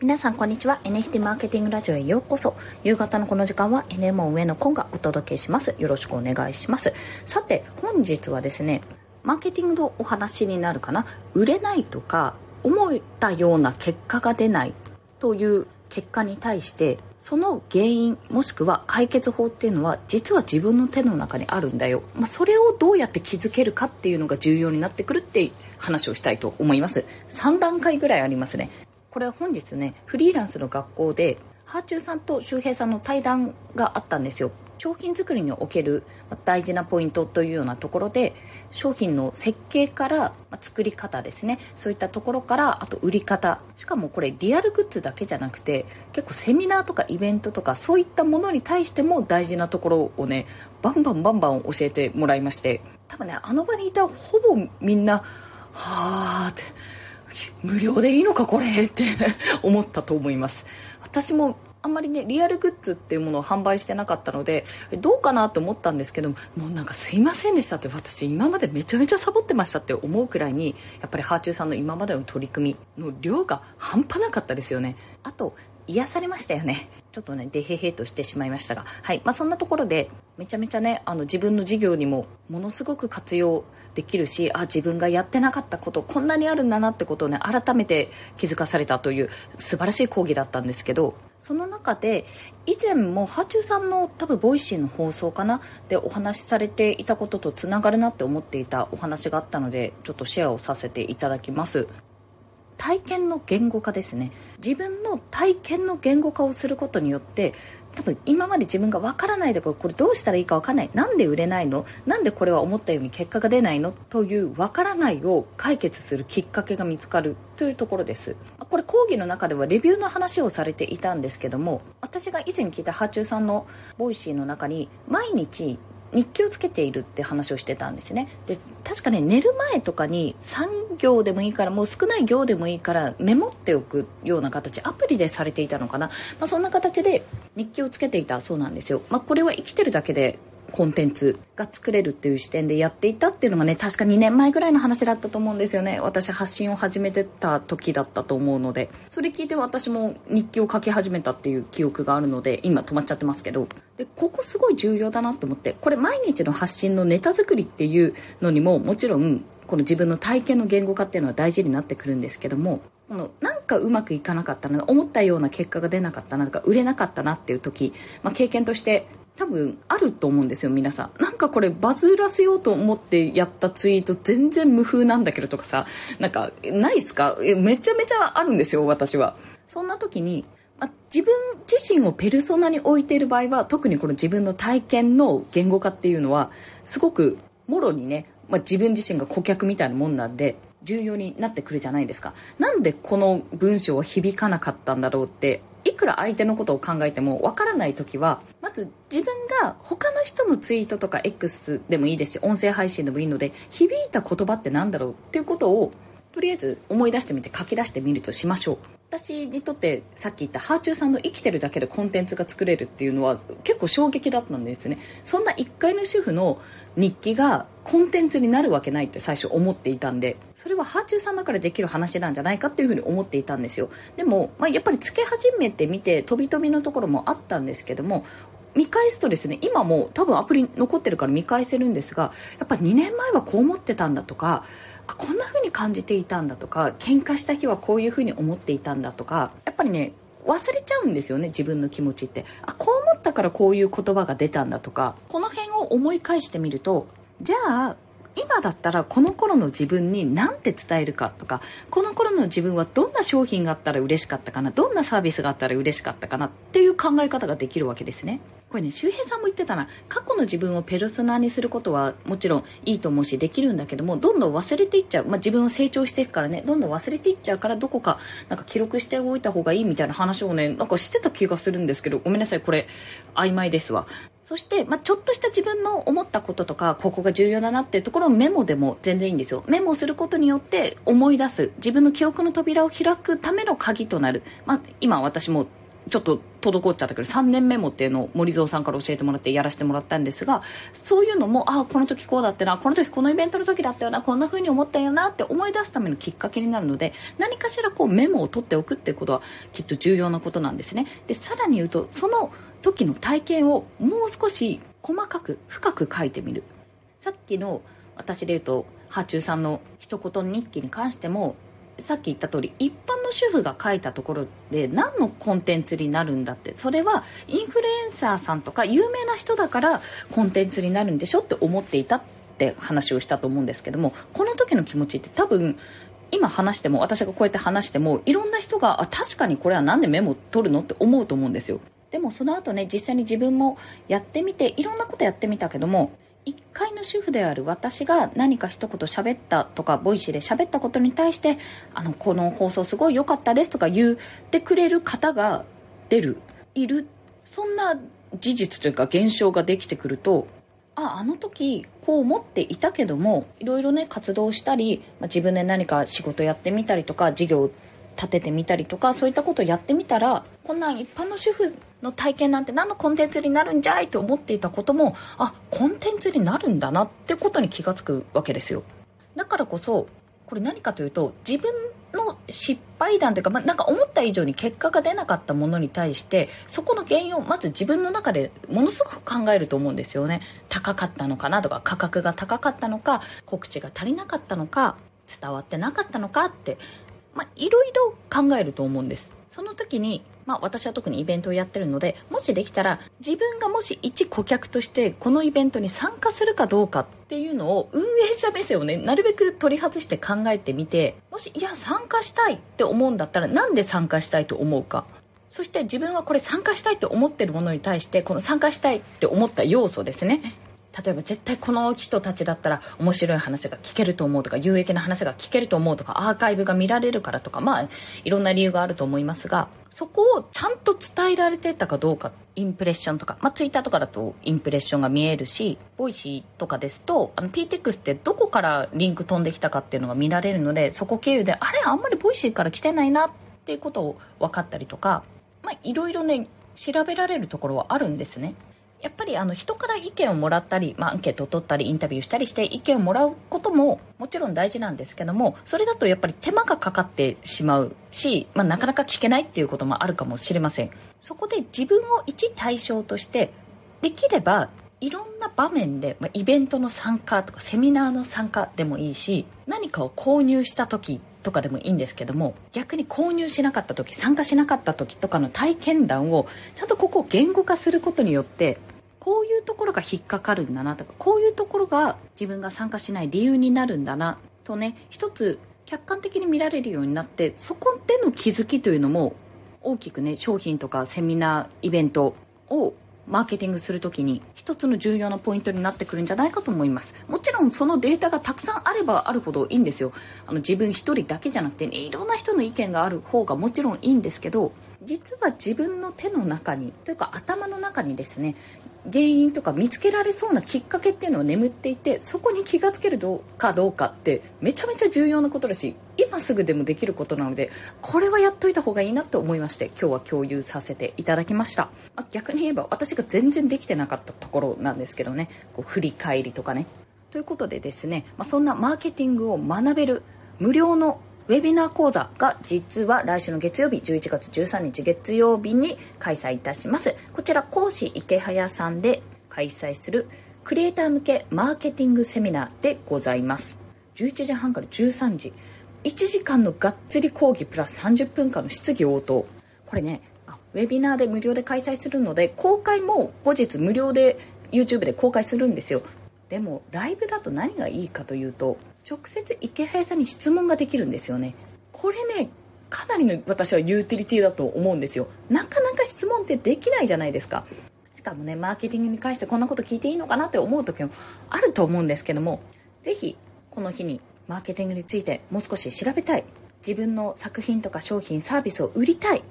皆さんこんにちは。NFT マーケティングラジオへようこそ。夕方のこの時間は NMO 上のコンがお届けします。よろしくお願いします。さて本日はですねマーケティングのお話になるかな。売れないとか思ったような結果が出ないという結果に対してその原因もしくは解決法っていうのは実は自分の手の中にあるんだよ、まあ、それをどうやって気づけるかっていうのが重要になってくるって話をしたいと思います。3段階ぐらいありますね。これ本日ねフリーランスの学校でハーチューさんと周平さんの対談があったんですよ。商品作りにおける大事なポイントというようなところで商品の設計から作り方ですね。そういったところからあと売り方。しかもこれリアルグッズだけじゃなくて結構セミナーとかイベントとかそういったものに対しても大事なところをねバンバンバンバン教えてもらいまして。多分ねあの場にいたほぼみんなはあって無料でいいのかこれって 思ったと思います。私もあんまりねリアルグッズっていうものを販売してなかったのでどうかなと思ったんですけどもうなんかすいませんでしたって私今までめちゃめちゃサボってましたって思うくらいにやっぱりハーチューさんの今までの取り組みの量が半端なかったですよね。あと癒されましたよね。ちょっとねデヘヘとしてしまいましたがはい。まあそんなところでめちゃめちゃねあの自分の事業にもものすごく活用できるしあ自分がやってなかったことこんなにあるんだなってことをね改めて気づかされたという素晴らしい講義だったんですけどその中で以前もはあちゅうさんの多分 Voicy の放送かなでお話しされていたこととつながるなって思っていたお話があったのでちょっとシェアをさせていただきます。体験の言語化ですね。自分の体験の言語化をすることによって多分今まで自分がわからないところこれどうしたらいいかわかんない。なんで売れないの？なんでこれは思ったように結果が出ないの？というわからないを解決するきっかけが見つかる。というところです。これ講義の中ではレビューの話をされていたんですけども私が以前聞いたはあちゅうさんの Voicy の中に毎日日記をつけているって話をしてたんですね。で確かね寝る前とかに3行でもいいからもう少ない行でもいいからメモっておくような形アプリでされていたのかな、まあ、そんな形で日記をつけていたそうなんですよ、まあ、これは生きてるだけでコンテンツが作れるっていう視点でやっていたっていうのがね確か2年前ぐらいの話だったと思うんですよね。私発信を始めてた時だったと思うので。それ聞いて私も日記を書き始めたっていう記憶があるので今止まっちゃってますけど。でここすごい重要だなと思ってこれ毎日の発信のネタ作りっていうのにももちろんこの自分の体験の言語化っていうのは大事になってくるんですけどもこのなんかうまくいかなかったな思ったような結果が出なかったなとか売れなかったなっていう時、まあ、経験として多分あると思うんですよ皆さん。なんかこれバズらせようと思ってやったツイート全然無風なんだけどとかさ。なんかないっすか？めちゃめちゃあるんですよ私は。そんな時にま自分自身をペルソナに置いている場合は特にこの自分の体験の言語化っていうのはすごくもろにね、ま、自分自身が顧客みたいなもんなんで重要になってくるじゃないですか。なんでこの文章は響かなかったんだろうっていくら相手のことを考えてもわからない時はまず自分が他の人のツイートとか X でもいいですし音声配信でもいいので響いた言葉って何だろうっていうことをとりあえず思い出してみて書き出してみるとしましょう。私にとってさっき言ったハーチューさんの生きてるだけでコンテンツが作れるっていうのは結構衝撃だったんですね。そんな1階の主婦の日記がコンテンツになるわけないって最初思っていたんでそれはハーチューさんだからできる話なんじゃないかっていうふうに思っていたんですよ。でも、まあ、やっぱりつけ始めてみて飛び飛びのところもあったんですけども見返すとですね今も多分アプリ残ってるから見返せるんですがやっぱ2年前はこう思ってたんだとかこんな風に感じていたんだとか喧嘩した日はこういう風に思っていたんだとかやっぱりね忘れちゃうんですよね自分の気持ちって。あこう思ったからこういう言葉が出たんだとか。この辺を思い返してみるとじゃあ今だったらこの頃の自分に何て伝えるかとかこの頃の自分はどんな商品があったら嬉しかったかなどんなサービスがあったら嬉しかったかなっていう考え方ができるわけですね。これね周平さんも言ってたな。過去の自分をペルソナにすることはもちろんいいと思うしできるんだけどもどんどん忘れていっちゃう、まあ、自分を成長していくからね。どんどん忘れていっちゃうからどこかなんか記録しておいた方がいいみたいな話をねなんかしてた気がするんですけどごめんなさいこれ曖昧ですわ。そして、まあ、ちょっとした自分の思ったこととかここが重要だなっていうところをメモでも全然いいんですよ。メモすることによって思い出す自分の記憶の扉を開くための鍵となる、まあ、今私もちょっと滞っちゃったけど3年メモっていうのを森蔵さんから教えてもらってやらせてもらったんですがそういうのもああこの時こうだってなこの時このイベントの時だったよなこんな風に思ったよなって思い出すためのきっかけになるので何かしらこうメモを取っておくっていうことはきっと重要なことなんですね。でさらに言うとその時の体験をもう少し細かく深く書いてみる。さっきの私で言うとハチューさんの一言日記に関してもさっき言った通り一般の主婦が書いたところで何のコンテンツになるんだってそれはインフルエンサーさんとか有名な人だからコンテンツになるんでしょ？って思っていたって話をしたと思うんですけどもこの時の気持ちって多分今話しても私がこうやって話してもいろんな人があ確かにこれは何でメモ取るの？って思うと思うんですよ。でもその後ね実際に自分もやってみていろんなことやってみたけども一介の主婦である私が何か一言喋ったとかボイシーで喋ったことに対してあのこの放送すごい良かったですとか言ってくれる方が出る。いる。そんな事実というか現象ができてくるとああの時こう思っていたけどもいろいろね活動したり、まあ、自分で何か仕事やってみたりとか事業立ててみたりとかそういったことをやってみたらこんなん一般の主婦の体験なんて何のコンテンツになるんじゃいと思っていたこともあコンテンツになるんだなってことに気が付くわけですよ。だからこそこれ何かというと自分の失敗談というか、まあ、なんか思った以上に結果が出なかったものに対してそこの原因をまず自分の中でものすごく考えると思うんですよね。高かったのかなとか価格が高かったのか告知が足りなかったのか伝わってなかったのかってまあ、いろいろ考えると思うんです。その時に、まあ、私は特にイベントをやってるので、もしできたら、自分がもし一顧客としてこのイベントに参加するかどうかっていうのを、運営者目線をね、なるべく取り外して考えてみて、もし、いや、参加したいって思うんだったら、なんで参加したいと思うか。そして自分はこれ参加したいと思ってるものに対して、この参加したいって思った要素ですね。例えば絶対この人たちだったら面白い話が聞けると思うとか有益な話が聞けると思うとかアーカイブが見られるからとかまあいろんな理由があると思いますがそこをちゃんと伝えられてたかどうかインプレッションとか、まあ、ツイッターとかだとインプレッションが見えるしボイシーとかですとあの PTX ってどこからリンク飛んできたかっていうのが見られるのでそこ経由であれあんまりボイシーから来てないなっていうことを分かったりとかまあいろいろね調べられるところはあるんですね。やっぱりあの人から意見をもらったり、まあ、アンケートを取ったりインタビューしたりして意見をもらうことももちろん大事なんですけどもそれだとやっぱり手間がかかってしまうし、まあ、なかなか聞けないっていうこともあるかもしれません。そこで自分を一対象としてできればいろんな場面で、まあ、イベントの参加とかセミナーの参加でもいいし何かを購入した時とかでもいいんですけども逆に購入しなかった時参加しなかった時とかの体験談をちゃんとここを言語化することによってこういうところが引っかかるんだなとかこういうところが自分が参加しない理由になるんだなとね一つ客観的に見られるようになってそこでの気づきというのも大きくね商品とかセミナーイベントをマーケティングするときに一つの重要なポイントになってくるんじゃないかと思います。もちろんそのデータがたくさんあればあるほどいいんですよ。あの自分一人だけじゃなくて、ね、いろんな人の意見がある方がもちろんいいんですけど実は自分の手の中にというか頭の中にですね原因とか見つけられそうなきっかけっていうのを眠っていてそこに気がつけるかどうかってめちゃめちゃ重要なことだし今すぐでもできることなのでこれはやっといた方がいいなと思いまして今日は共有させていただきました、まあ、逆に言えば私が全然できてなかったところなんですけどね。こう振り返りとかね。ということでですね、まあ、そんなマーケティングを学べる無料のウェビナー講座が実は来週の月曜日11月13日月曜日に開催いたします。こちら講師池早さんで開催するクリエイター向けマーケティングセミナーでございます。11時半から13時。1時間のがっつり講義プラス30分間の質疑応答。これねウェビナーで無料で開催するので公開も後日無料で YouTube で公開するんですよ。でもライブだと何がいいかというと直接池早さんに質問ができるんですよね。これねかなりの私はユーティリティだと思うんですよ。なかなか質問ってできないじゃないですか。しかもねマーケティングに関してこんなこと聞いていいのかなって思う時もあると思うんですけども是非この日にマーケティングについてもう少し調べたい。自分の作品とか商品サービスを売りたい。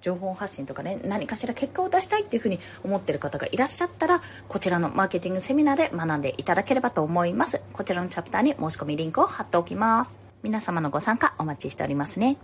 情報発信とかね何かしら結果を出したいっていうふうに思ってる方がいらっしゃったらこちらのマーケティングセミナーで学んでいただければと思います。こちらのチャプターに申し込みリンクを貼っておきます。皆様のご参加お待ちしておりますね。